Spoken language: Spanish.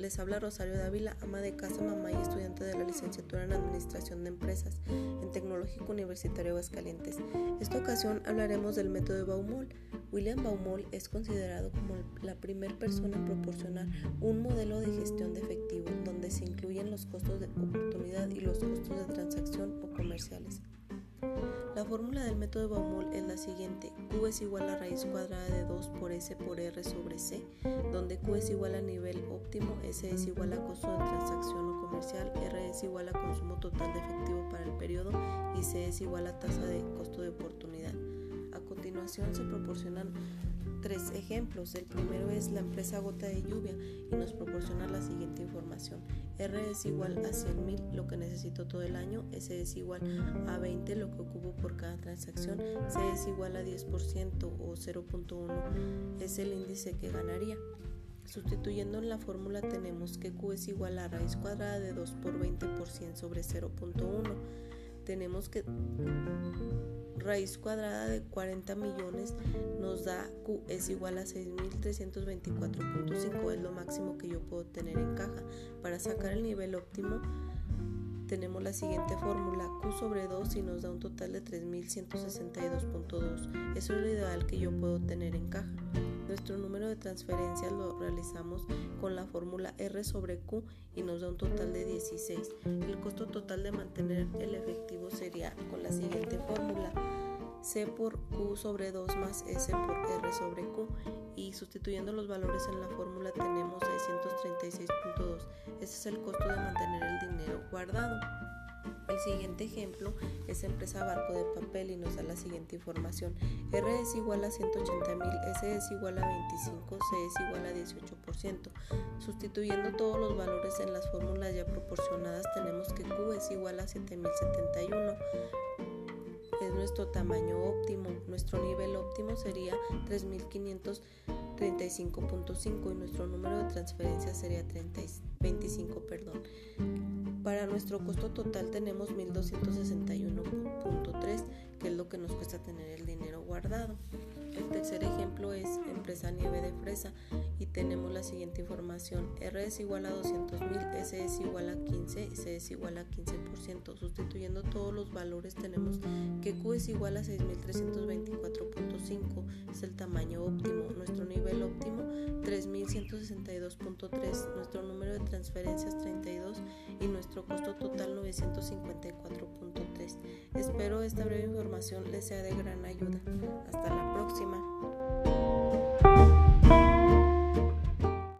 Les habla Rosario Dávila, ama de casa, mamá y estudiante de la licenciatura en Administración de Empresas en Tecnológico Universitario Aguascalientes. Esta ocasión hablaremos del método de Baumol. William Baumol es considerado como la primera persona en proporcionar un modelo de gestión de efectivo donde se incluyen los costos de oportunidad y los costos de transacción o comerciales. La fórmula del método de Baumol es la siguiente. Q es igual a raíz cuadrada de 2 por S por R sobre C, donde Q es igual a nivel óptimo, S es igual a costo de transacción o comercial, R es igual a consumo total de efectivo para el periodo y C es igual a tasa de costo de oportunidad. A continuación se proporcionan tres ejemplos. El primero es la empresa Gota de Lluvia y nos proporciona la siguiente información. R es igual a 100.000, lo que necesito todo el año. S es igual a 20, lo que ocupo por cada transacción. C es igual a 10% o 0.1 es el índice que ganaría. Sustituyendo en la fórmula tenemos que Q es igual a raíz cuadrada de 2 por 20% sobre 0.1. Tenemos que raíz cuadrada de 40 millones nos da Q es igual a 6.324.5, es lo máximo que yo puedo tener en caja. Para sacar el nivel óptimo tenemos la siguiente fórmula, Q sobre 2 y nos da un total de 3.162.2. Eso es lo ideal que yo puedo tener en caja. Nuestro número de transferencias lo realizamos con la fórmula R sobre Q y nos da un total de 16. El costo total de mantener el efectivo sería con la siguiente fórmula. C por Q sobre 2 más S por R sobre Q y sustituyendo los valores en la fórmula tenemos 636.2. Ese es el costo de mantener el dinero guardado. Siguiente ejemplo es empresa barco de papel y nos da la siguiente información. R es igual a 180.000, S es igual a 25, C es igual a 18%. Sustituyendo todos los valores en las fórmulas ya proporcionadas tenemos que Q es igual a 7071 es nuestro tamaño óptimo. Nuestro nivel óptimo sería 3535.5 y nuestro número de transferencias sería 30, 25. Perdón. Para nuestro costo total tenemos 1261.3, que es lo que nos cuesta tener el dinero guardado. El tercer ejemplo es empresa nieve de fresa y tenemos la siguiente información. R es igual a 200.000, S es igual a 15 y C es igual a 15%. Sustituyendo todos los valores tenemos que Q es igual a 6.324.5, es el tamaño óptimo. Nuestro nivel óptimo 3.162.3, nuestro número de transferencias 32 y costo total 954.3. Espero esta breve información les sea de gran ayuda. Hasta la próxima.